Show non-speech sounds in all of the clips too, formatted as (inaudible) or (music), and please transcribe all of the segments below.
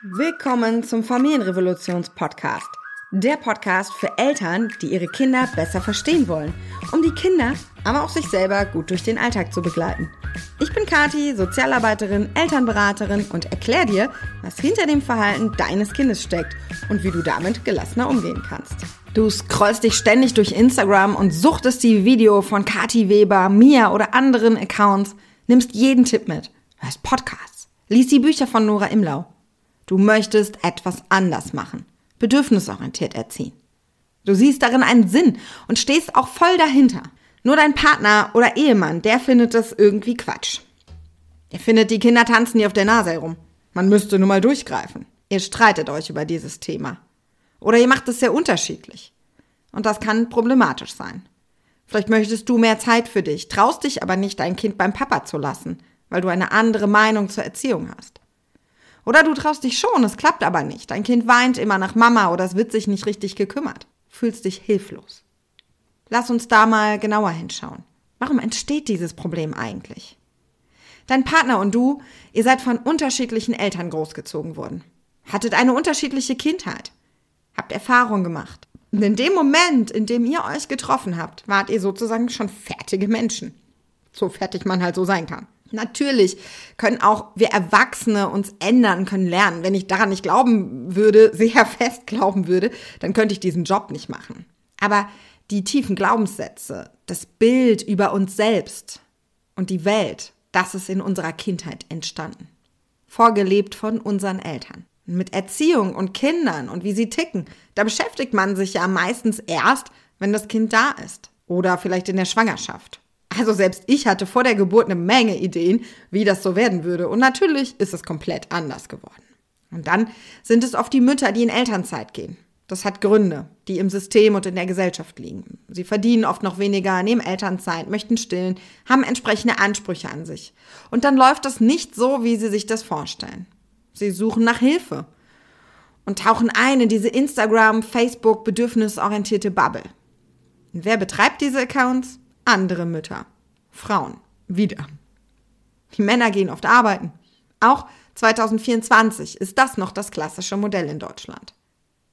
Willkommen zum Familienrevolutions-Podcast. Der Podcast für Eltern, die ihre Kinder besser verstehen wollen, um die Kinder, aber auch sich selber gut durch den Alltag zu begleiten. Ich bin Kati, Sozialarbeiterin, Elternberaterin und erkläre dir, was hinter dem Verhalten deines Kindes steckt und wie du damit gelassener umgehen kannst. Du scrollst dich ständig durch Instagram und suchtest die Video von Kati Weber, Mia oder anderen Accounts, nimmst jeden Tipp mit, hörst Podcasts, liest die Bücher von Nora Imlau Du möchtest etwas anders machen, bedürfnisorientiert erziehen. Du siehst darin einen Sinn und stehst auch voll dahinter. Nur dein Partner oder Ehemann, der findet das irgendwie Quatsch. Er findet, die Kinder tanzen dir auf der Nase herum. Man müsste nur mal durchgreifen. Ihr streitet euch über dieses Thema. Oder ihr macht es sehr unterschiedlich. Und das kann problematisch sein. Vielleicht möchtest du mehr Zeit für dich, traust dich aber nicht, dein Kind beim Papa zu lassen, weil du eine andere Meinung zur Erziehung hast. Oder du traust dich schon, es klappt aber nicht. Dein Kind weint immer nach Mama oder es wird sich nicht richtig gekümmert. Fühlst dich hilflos. Lass uns da mal genauer hinschauen. Warum entsteht dieses Problem eigentlich? Dein Partner und du, ihr seid von unterschiedlichen Eltern großgezogen worden. Hattet eine unterschiedliche Kindheit. Habt Erfahrung gemacht. Und in dem Moment, in dem ihr euch getroffen habt, wart ihr sozusagen schon fertige Menschen. So fertig man halt so sein kann. Natürlich können auch wir Erwachsene uns ändern, können lernen. Wenn ich daran nicht glauben würde, (laughs) sehr fest glauben würde, dann könnte ich diesen Job nicht machen. Aber die tiefen Glaubenssätze, das Bild über uns selbst und die Welt, das ist in unserer Kindheit entstanden. Vorgelebt von unseren Eltern. Mit Erziehung und Kindern und wie sie ticken, da beschäftigt man sich ja meistens erst, wenn das Kind da ist. Oder vielleicht in der Schwangerschaft also selbst ich hatte vor der Geburt eine Menge Ideen, wie das so werden würde. Und natürlich ist es komplett anders geworden. Und dann sind es oft die Mütter, die in Elternzeit gehen. Das hat Gründe, die im System und in der Gesellschaft liegen. Sie verdienen oft noch weniger, nehmen Elternzeit, möchten stillen, haben entsprechende Ansprüche an sich. Und dann läuft das nicht so, wie sie sich das vorstellen. Sie suchen nach Hilfe und tauchen ein in diese Instagram, Facebook, bedürfnisorientierte Bubble. Und wer betreibt diese Accounts? Andere Mütter, Frauen, wieder. Die Männer gehen oft arbeiten. Auch 2024 ist das noch das klassische Modell in Deutschland.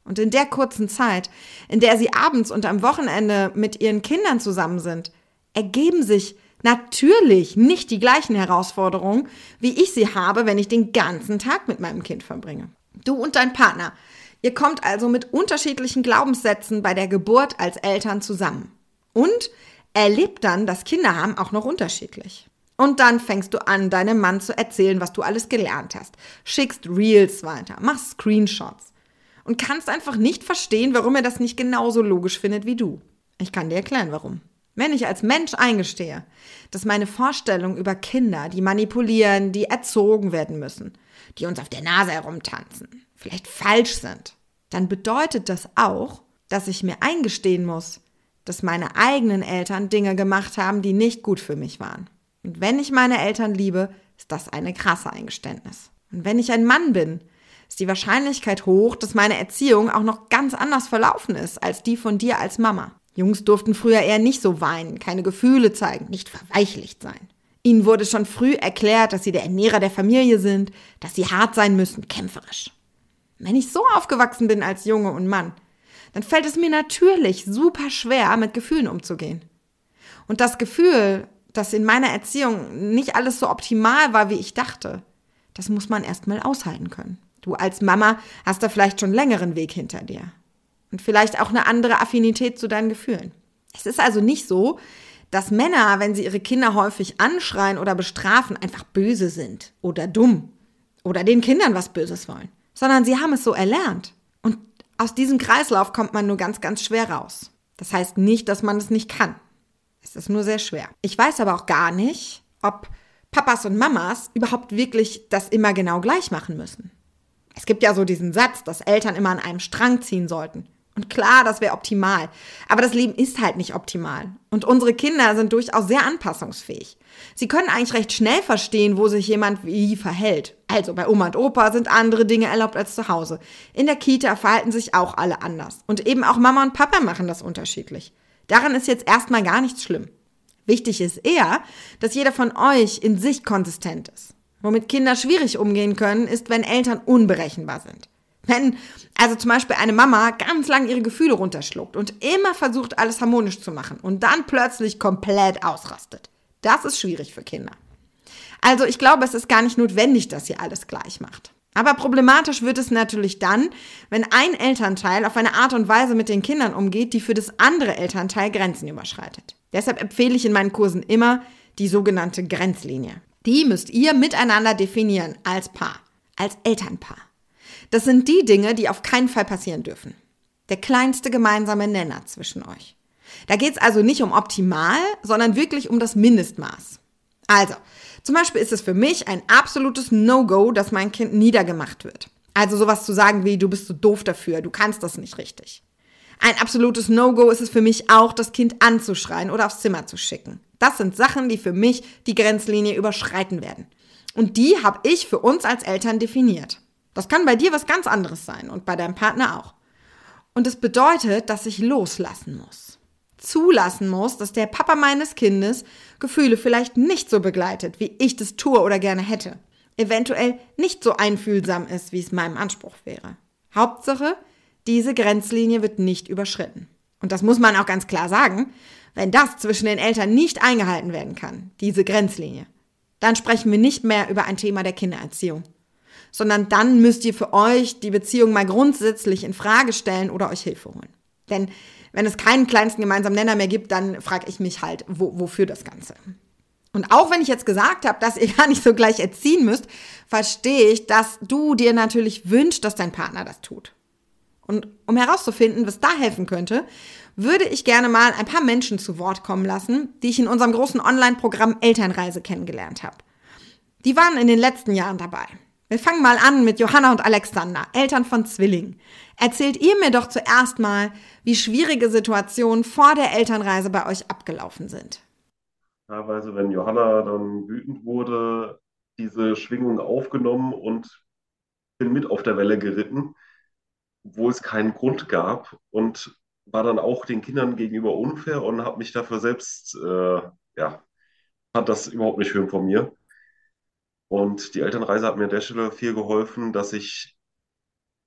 Und in der kurzen Zeit, in der sie abends und am Wochenende mit ihren Kindern zusammen sind, ergeben sich natürlich nicht die gleichen Herausforderungen, wie ich sie habe, wenn ich den ganzen Tag mit meinem Kind verbringe. Du und dein Partner, ihr kommt also mit unterschiedlichen Glaubenssätzen bei der Geburt als Eltern zusammen. Und erlebt dann das Kinderhaben auch noch unterschiedlich. Und dann fängst du an, deinem Mann zu erzählen, was du alles gelernt hast. Schickst Reels weiter, machst Screenshots. Und kannst einfach nicht verstehen, warum er das nicht genauso logisch findet wie du. Ich kann dir erklären, warum. Wenn ich als Mensch eingestehe, dass meine Vorstellungen über Kinder, die manipulieren, die erzogen werden müssen, die uns auf der Nase herumtanzen, vielleicht falsch sind, dann bedeutet das auch, dass ich mir eingestehen muss, dass meine eigenen Eltern Dinge gemacht haben, die nicht gut für mich waren. Und wenn ich meine Eltern liebe, ist das eine krasse Eingeständnis. Und wenn ich ein Mann bin, ist die Wahrscheinlichkeit hoch, dass meine Erziehung auch noch ganz anders verlaufen ist als die von dir als Mama. Jungs durften früher eher nicht so weinen, keine Gefühle zeigen, nicht verweichlicht sein. Ihnen wurde schon früh erklärt, dass sie der Ernährer der Familie sind, dass sie hart sein müssen, kämpferisch. Wenn ich so aufgewachsen bin als Junge und Mann, dann fällt es mir natürlich super schwer, mit Gefühlen umzugehen. Und das Gefühl, dass in meiner Erziehung nicht alles so optimal war, wie ich dachte, das muss man erstmal aushalten können. Du als Mama hast da vielleicht schon längeren Weg hinter dir. Und vielleicht auch eine andere Affinität zu deinen Gefühlen. Es ist also nicht so, dass Männer, wenn sie ihre Kinder häufig anschreien oder bestrafen, einfach böse sind oder dumm oder den Kindern was Böses wollen, sondern sie haben es so erlernt. Aus diesem Kreislauf kommt man nur ganz, ganz schwer raus. Das heißt nicht, dass man es nicht kann. Es ist nur sehr schwer. Ich weiß aber auch gar nicht, ob Papas und Mamas überhaupt wirklich das immer genau gleich machen müssen. Es gibt ja so diesen Satz, dass Eltern immer an einem Strang ziehen sollten. Und klar, das wäre optimal. Aber das Leben ist halt nicht optimal. Und unsere Kinder sind durchaus sehr anpassungsfähig. Sie können eigentlich recht schnell verstehen, wo sich jemand wie verhält. Also bei Oma und Opa sind andere Dinge erlaubt als zu Hause. In der Kita verhalten sich auch alle anders. Und eben auch Mama und Papa machen das unterschiedlich. Daran ist jetzt erstmal gar nichts schlimm. Wichtig ist eher, dass jeder von euch in sich konsistent ist. Womit Kinder schwierig umgehen können, ist, wenn Eltern unberechenbar sind. Wenn also zum Beispiel eine Mama ganz lang ihre Gefühle runterschluckt und immer versucht, alles harmonisch zu machen und dann plötzlich komplett ausrastet. Das ist schwierig für Kinder. Also ich glaube, es ist gar nicht notwendig, dass ihr alles gleich macht. Aber problematisch wird es natürlich dann, wenn ein Elternteil auf eine Art und Weise mit den Kindern umgeht, die für das andere Elternteil Grenzen überschreitet. Deshalb empfehle ich in meinen Kursen immer die sogenannte Grenzlinie. Die müsst ihr miteinander definieren als Paar, als Elternpaar. Das sind die Dinge, die auf keinen Fall passieren dürfen. Der kleinste gemeinsame Nenner zwischen euch. Da geht es also nicht um optimal, sondern wirklich um das Mindestmaß. Also, zum Beispiel ist es für mich ein absolutes No-Go, dass mein Kind niedergemacht wird. Also sowas zu sagen wie, du bist so doof dafür, du kannst das nicht richtig. Ein absolutes No-Go ist es für mich auch, das Kind anzuschreien oder aufs Zimmer zu schicken. Das sind Sachen, die für mich die Grenzlinie überschreiten werden. Und die habe ich für uns als Eltern definiert. Das kann bei dir was ganz anderes sein und bei deinem Partner auch. Und es bedeutet, dass ich loslassen muss. Zulassen muss, dass der Papa meines Kindes Gefühle vielleicht nicht so begleitet, wie ich das tue oder gerne hätte. Eventuell nicht so einfühlsam ist, wie es meinem Anspruch wäre. Hauptsache, diese Grenzlinie wird nicht überschritten. Und das muss man auch ganz klar sagen. Wenn das zwischen den Eltern nicht eingehalten werden kann, diese Grenzlinie, dann sprechen wir nicht mehr über ein Thema der Kindererziehung sondern dann müsst ihr für euch die Beziehung mal grundsätzlich in Frage stellen oder euch Hilfe holen. Denn wenn es keinen kleinsten gemeinsamen Nenner mehr gibt, dann frage ich mich halt, wo, wofür das Ganze. Und auch wenn ich jetzt gesagt habe, dass ihr (laughs) gar nicht so gleich erziehen müsst, verstehe ich, dass du dir natürlich wünschst, dass dein Partner das tut. Und um herauszufinden, was da helfen könnte, würde ich gerne mal ein paar Menschen zu Wort kommen lassen, die ich in unserem großen Online-Programm Elternreise kennengelernt habe. Die waren in den letzten Jahren dabei. Wir fangen mal an mit Johanna und Alexander, Eltern von Zwillingen. Erzählt ihr mir doch zuerst mal, wie schwierige Situationen vor der Elternreise bei euch abgelaufen sind. Teilweise, wenn Johanna dann wütend wurde, diese Schwingung aufgenommen und bin mit auf der Welle geritten, wo es keinen Grund gab und war dann auch den Kindern gegenüber unfair und habe mich dafür selbst, äh, ja, hat das überhaupt nicht schön von mir. Und die Elternreise hat mir an der Stelle viel geholfen, dass ich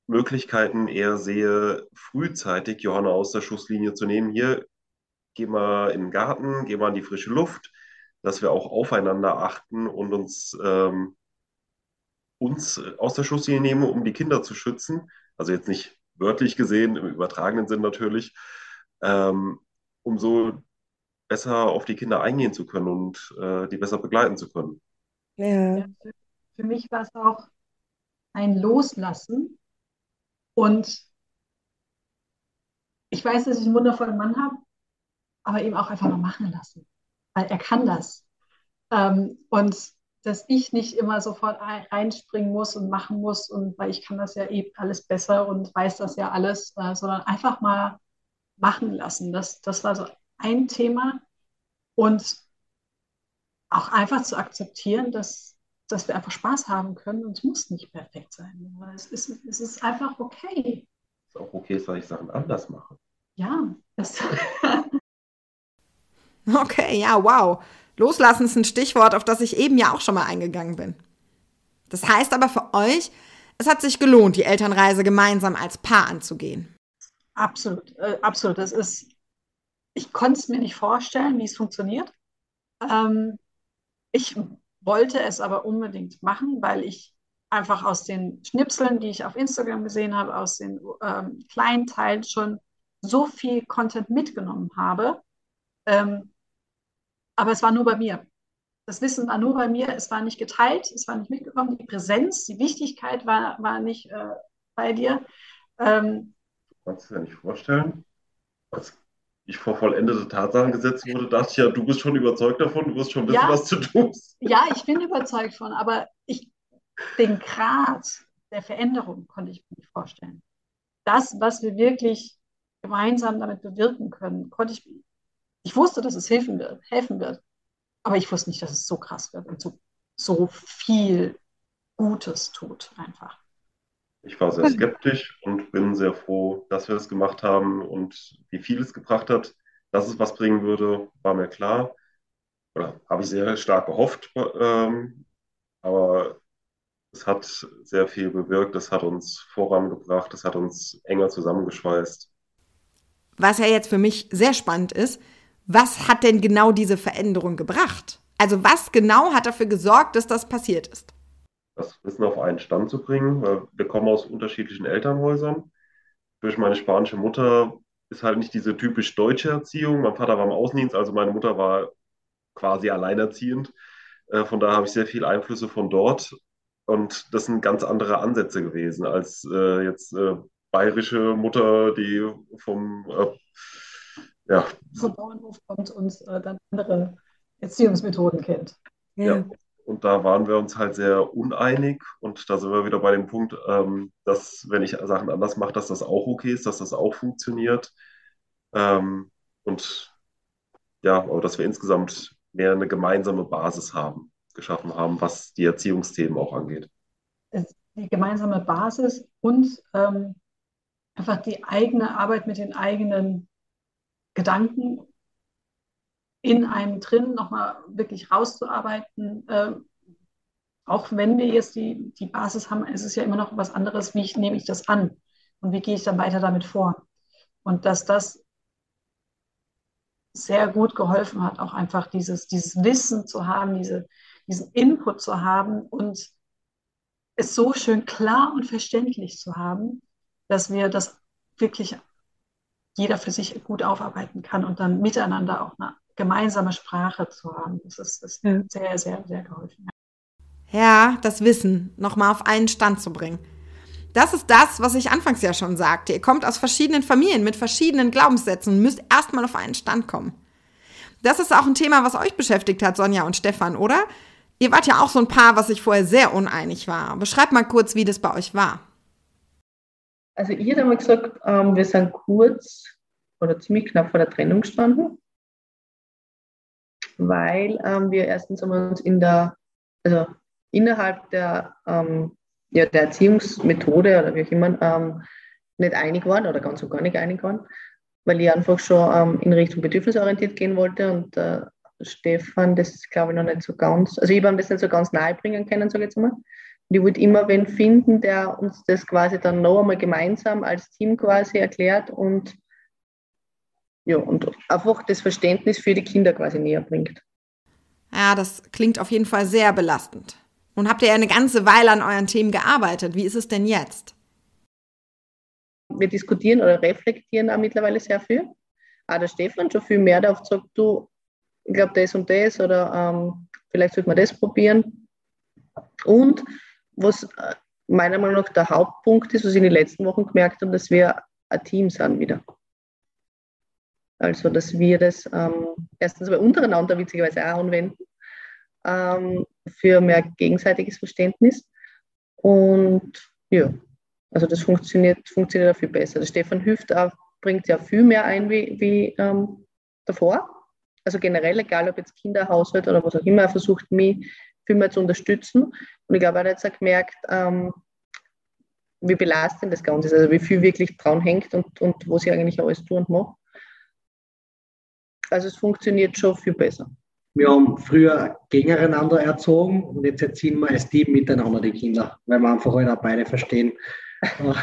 Möglichkeiten eher sehe, frühzeitig Johanna aus der Schusslinie zu nehmen. Hier, geh mal in den Garten, geh mal in die frische Luft, dass wir auch aufeinander achten und uns, ähm, uns aus der Schusslinie nehmen, um die Kinder zu schützen. Also jetzt nicht wörtlich gesehen, im übertragenen Sinn natürlich, ähm, um so besser auf die Kinder eingehen zu können und äh, die besser begleiten zu können. Ja. Für, mich war es auch ein Loslassen. Und ich weiß, dass ich einen wundervollen Mann habe, aber eben auch einfach mal machen lassen. Weil er kann das. Ähm, und dass ich nicht immer sofort einspringen muss und machen muss und weil ich kann das ja eben alles besser und weiß das ja alles, äh, sondern einfach mal machen lassen. Das, das war so ein Thema. Und auch einfach zu akzeptieren, dass, dass wir einfach Spaß haben können und es muss nicht perfekt sein. Es ist, es ist einfach okay. Es ist auch okay, dass ich Sachen anders mache. Ja, das. (laughs) okay, ja, wow. Loslassen ist ein Stichwort, auf das ich eben ja auch schon mal eingegangen bin. Das heißt aber für euch, es hat sich gelohnt, die Elternreise gemeinsam als Paar anzugehen. Absolut, äh, absolut. Das ist, ich konnte es mir nicht vorstellen, wie es funktioniert. Ähm, ich wollte es aber unbedingt machen, weil ich einfach aus den Schnipseln, die ich auf Instagram gesehen habe, aus den ähm, kleinen Teilen schon so viel Content mitgenommen habe. Ähm, aber es war nur bei mir. Das Wissen war nur bei mir, es war nicht geteilt, es war nicht mitgekommen. Die Präsenz, die Wichtigkeit war, war nicht äh, bei dir. Ähm, Kannst du dir nicht vorstellen, was ich vor vollendete Tatsachen gesetzt wurde, dachte ich ja, du bist schon überzeugt davon, du wirst schon wissen, ja, was du tust. Ja, ich bin überzeugt von, aber ich, den Grad der Veränderung konnte ich mir nicht vorstellen. Das, was wir wirklich gemeinsam damit bewirken können, konnte ich, ich wusste, dass es helfen wird, helfen wird, aber ich wusste nicht, dass es so krass wird und so, so viel Gutes tut einfach. Ich war sehr skeptisch und bin sehr froh, dass wir es gemacht haben und wie viel es gebracht hat. Dass es was bringen würde, war mir klar. Oder habe ich sehr stark gehofft. Ähm, Aber es hat sehr viel bewirkt, es hat uns vorangebracht, es hat uns enger zusammengeschweißt. Was ja jetzt für mich sehr spannend ist, was hat denn genau diese Veränderung gebracht? Also was genau hat dafür gesorgt, dass das passiert ist? Das Wissen auf einen Stand zu bringen. weil Wir kommen aus unterschiedlichen Elternhäusern. Durch meine spanische Mutter ist halt nicht diese typisch deutsche Erziehung. Mein Vater war im Außendienst, also meine Mutter war quasi alleinerziehend. Äh, Von daher habe ich sehr viele Einflüsse von dort. Und das sind ganz andere Ansätze gewesen als äh, jetzt äh, bayerische Mutter, die vom, äh, ja, Vom Bauernhof kommt und äh, dann andere Erziehungsmethoden kennt. ja. Und da waren wir uns halt sehr uneinig. Und da sind wir wieder bei dem Punkt, ähm, dass wenn ich Sachen anders mache, dass das auch okay ist, dass das auch funktioniert. Ähm, und ja, aber dass wir insgesamt mehr eine gemeinsame Basis haben, geschaffen haben, was die Erziehungsthemen auch angeht. Die gemeinsame Basis und ähm, einfach die eigene Arbeit mit den eigenen Gedanken in einem drin nochmal wirklich rauszuarbeiten. Ähm, auch wenn wir jetzt die, die Basis haben, ist es ja immer noch was anderes, wie ich, nehme ich das an und wie gehe ich dann weiter damit vor. Und dass das sehr gut geholfen hat, auch einfach dieses, dieses Wissen zu haben, diese, diesen Input zu haben und es so schön klar und verständlich zu haben, dass wir das wirklich jeder für sich gut aufarbeiten kann und dann miteinander auch eine gemeinsame Sprache zu haben. Das ist, das Ja. sehr, sehr, sehr geholfen. Ja, das Wissen nochmal auf einen Stand zu bringen. Das ist das, was ich anfangs ja schon sagte. Ihr kommt aus verschiedenen Familien mit verschiedenen Glaubenssätzen und müsst erstmal auf einen Stand kommen. Das ist auch ein Thema, was euch beschäftigt hat, Sonja und Stefan, oder? Ihr wart ja auch so ein Paar, was sich vorher sehr uneinig war. Beschreibt mal kurz, wie das bei euch war. Also ich hätte einmal gesagt, ähm, wir sind kurz oder ziemlich knapp vor der Trennung gestanden, weil ähm, wir erstens uns in der, also innerhalb der, ähm, ja, der Erziehungsmethode oder wie auch immer ähm, nicht einig waren oder ganz und gar nicht einig waren, weil ich einfach schon ähm, in Richtung bedürfnisorientiert gehen wollte und äh, Stefan das glaube ich noch nicht so ganz, also ich habe ihm das nicht so ganz nahe bringen können, sage ich jetzt mal. Und ich wollte immer wen finden, der uns das quasi dann noch einmal gemeinsam als Team quasi erklärt und ja, und einfach das Verständnis für die Kinder quasi näher bringt. Ja, das klingt auf jeden Fall sehr belastend. Nun habt ihr ja eine ganze Weile an euren Themen gearbeitet. Wie ist es denn jetzt? Wir diskutieren oder reflektieren auch mittlerweile sehr viel. Auch der Stefan schon viel mehr darauf sagt, du, ich glaube das und das oder ähm, vielleicht sollte man das probieren. Und was äh, meiner Meinung nach der Hauptpunkt ist, was ich in den letzten Wochen gemerkt habe, dass wir ein Team sind wieder. Also, dass wir das ähm, erstens aber untereinander witzigerweise auch anwenden, ähm, für mehr gegenseitiges Verständnis. Und ja, also das funktioniert, funktioniert auch viel besser. Der Stefan hilft auch, bringt ja viel mehr ein wie, wie ähm, davor. Also generell, egal ob jetzt Kinderhaushalt oder was auch immer, er versucht mich viel mehr zu unterstützen. Und ich glaube, er hat jetzt auch gemerkt, ähm, wie belastend das Ganze ist, also wie viel wirklich dran hängt und, und was ich eigentlich alles tue und mache. Also es funktioniert schon viel besser. Wir haben früher gegeneinander erzogen und jetzt erziehen wir als Team miteinander die Kinder, weil wir einfach halt auch beide verstehen, äh,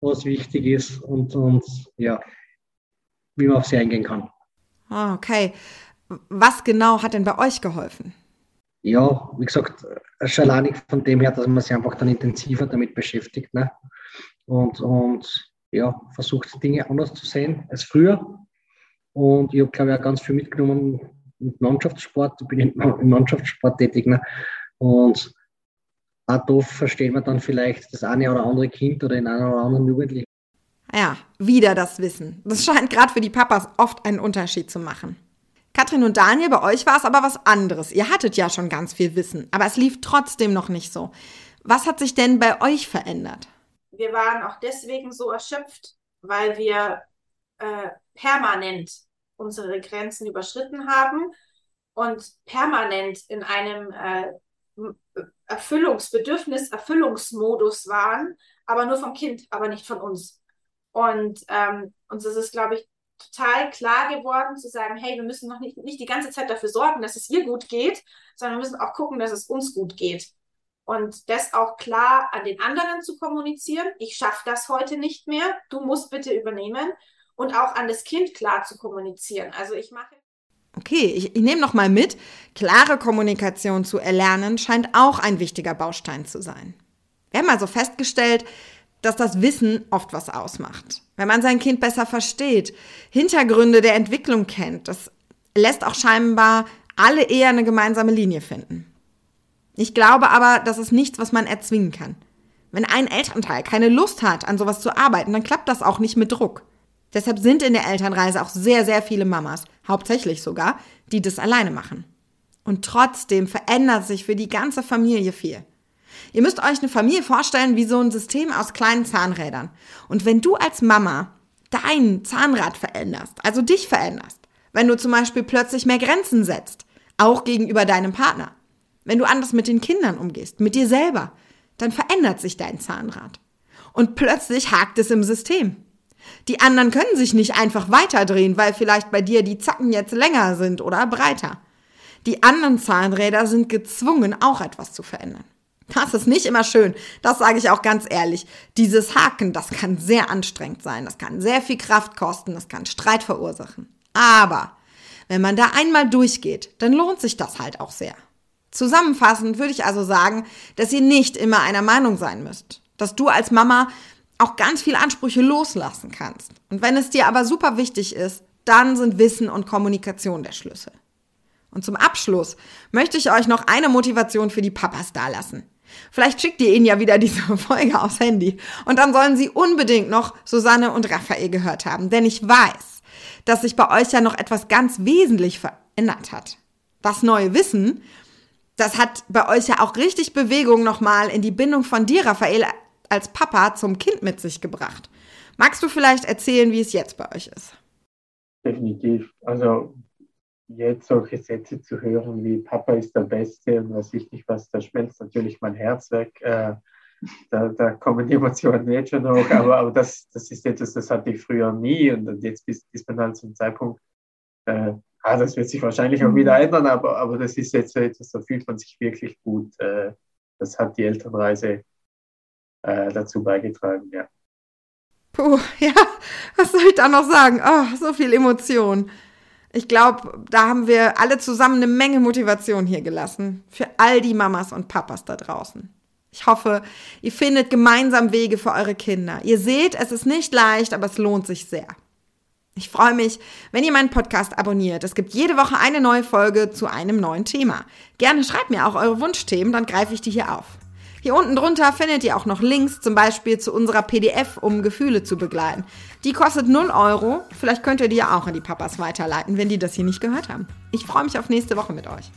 was wichtig ist und, und ja, wie man auf sie eingehen kann. Ah, okay. Was genau hat denn bei euch geholfen? Ja, wie gesagt, schon allein von dem her, dass man sich einfach dann intensiver damit beschäftigt ne? und, und ja, versucht Dinge anders zu sehen als früher. Und ich habe, glaube ich, auch ganz viel mitgenommen mit Mannschaftssport. Ich bin im Mannschaftssport tätig. Ne? Und auch da versteht man dann vielleicht das eine oder andere Kind oder den einen oder anderen Jugendlichen. Ja, wieder das Wissen. Das scheint gerade für die Papas oft einen Unterschied zu machen. Katrin und Daniel, bei euch war es aber was anderes. Ihr hattet ja schon ganz viel Wissen, aber es lief trotzdem noch nicht so. Was hat sich denn bei euch verändert? Wir waren auch deswegen so erschöpft, weil wir äh, permanent unsere Grenzen überschritten haben und permanent in einem äh, Erfüllungsbedürfnis, Erfüllungsmodus waren, aber nur vom Kind, aber nicht von uns. Und ähm, uns ist es, glaube ich, total klar geworden zu sagen, hey, wir müssen noch nicht, nicht die ganze Zeit dafür sorgen, dass es ihr gut geht, sondern wir müssen auch gucken, dass es uns gut geht. Und das auch klar an den anderen zu kommunizieren. Ich schaffe das heute nicht mehr. Du musst bitte übernehmen. Und auch an das Kind klar zu kommunizieren. Also ich mache. Okay, ich, ich nehme noch mal mit. Klare Kommunikation zu erlernen scheint auch ein wichtiger Baustein zu sein. Wir haben also festgestellt, dass das Wissen oft was ausmacht. Wenn man sein Kind besser versteht, Hintergründe der Entwicklung kennt, das lässt auch scheinbar alle eher eine gemeinsame Linie finden. Ich glaube aber, das ist nichts, was man erzwingen kann. Wenn ein Elternteil keine Lust hat, an sowas zu arbeiten, dann klappt das auch nicht mit Druck. Deshalb sind in der Elternreise auch sehr, sehr viele Mamas, hauptsächlich sogar, die das alleine machen. Und trotzdem verändert sich für die ganze Familie viel. Ihr müsst euch eine Familie vorstellen wie so ein System aus kleinen Zahnrädern. Und wenn du als Mama dein Zahnrad veränderst, also dich veränderst, wenn du zum Beispiel plötzlich mehr Grenzen setzt, auch gegenüber deinem Partner, wenn du anders mit den Kindern umgehst, mit dir selber, dann verändert sich dein Zahnrad. Und plötzlich hakt es im System. Die anderen können sich nicht einfach weiterdrehen, weil vielleicht bei dir die Zacken jetzt länger sind oder breiter. Die anderen Zahnräder sind gezwungen, auch etwas zu verändern. Das ist nicht immer schön. Das sage ich auch ganz ehrlich. Dieses Haken, das kann sehr anstrengend sein. Das kann sehr viel Kraft kosten. Das kann Streit verursachen. Aber wenn man da einmal durchgeht, dann lohnt sich das halt auch sehr. Zusammenfassend würde ich also sagen, dass ihr nicht immer einer Meinung sein müsst. Dass du als Mama auch ganz viele Ansprüche loslassen kannst. Und wenn es dir aber super wichtig ist, dann sind Wissen und Kommunikation der Schlüssel. Und zum Abschluss möchte ich euch noch eine Motivation für die Papas dalassen. Vielleicht schickt ihr ihnen ja wieder (laughs) diese Folge aufs Handy. Und dann sollen sie unbedingt noch Susanne und Raphael gehört haben. Denn ich weiß, dass sich bei euch ja noch etwas ganz wesentlich verändert hat. Das neue Wissen, das hat bei euch ja auch richtig Bewegung nochmal in die Bindung von dir, Raphael, als Papa zum Kind mit sich gebracht. Magst du vielleicht erzählen, wie es jetzt bei euch ist? Definitiv. Also jetzt solche Sätze zu hören wie Papa ist der Beste und was ich nicht was, da schmelzt natürlich mein Herz weg. Äh, da, da, kommen die Emotionen jetzt schon hoch, aber, aber das, das ist etwas, das hatte ich früher nie und jetzt ist, ist man halt zum Zeitpunkt, äh, ah, das wird sich wahrscheinlich auch wieder ändern, aber, aber das ist jetzt so etwas, da fühlt man sich wirklich gut. Äh, das hat die Elternreise äh, dazu beigetragen, ja. Puh, (laughs) ja, was soll ich da noch sagen? Oh, so viel Emotion. Ich glaube, da haben wir alle zusammen eine Menge Motivation hier gelassen. Für all die Mamas und Papas da draußen. Ich hoffe, ihr findet gemeinsam Wege für eure Kinder. Ihr seht, es ist nicht leicht, aber es lohnt sich sehr. Ich freue mich, wenn ihr meinen Podcast abonniert. Es gibt jede Woche eine neue Folge zu einem neuen Thema. Gerne schreibt mir auch eure Wunschthemen, dann greife ich die hier auf. Hier unten drunter findet ihr auch noch Links, zum Beispiel zu unserer PDF, um Gefühle zu begleiten. Die kostet 0 Euro. Vielleicht könnt ihr die ja auch an die Papas weiterleiten, wenn die das hier nicht gehört haben. Ich freue mich auf nächste Woche mit euch.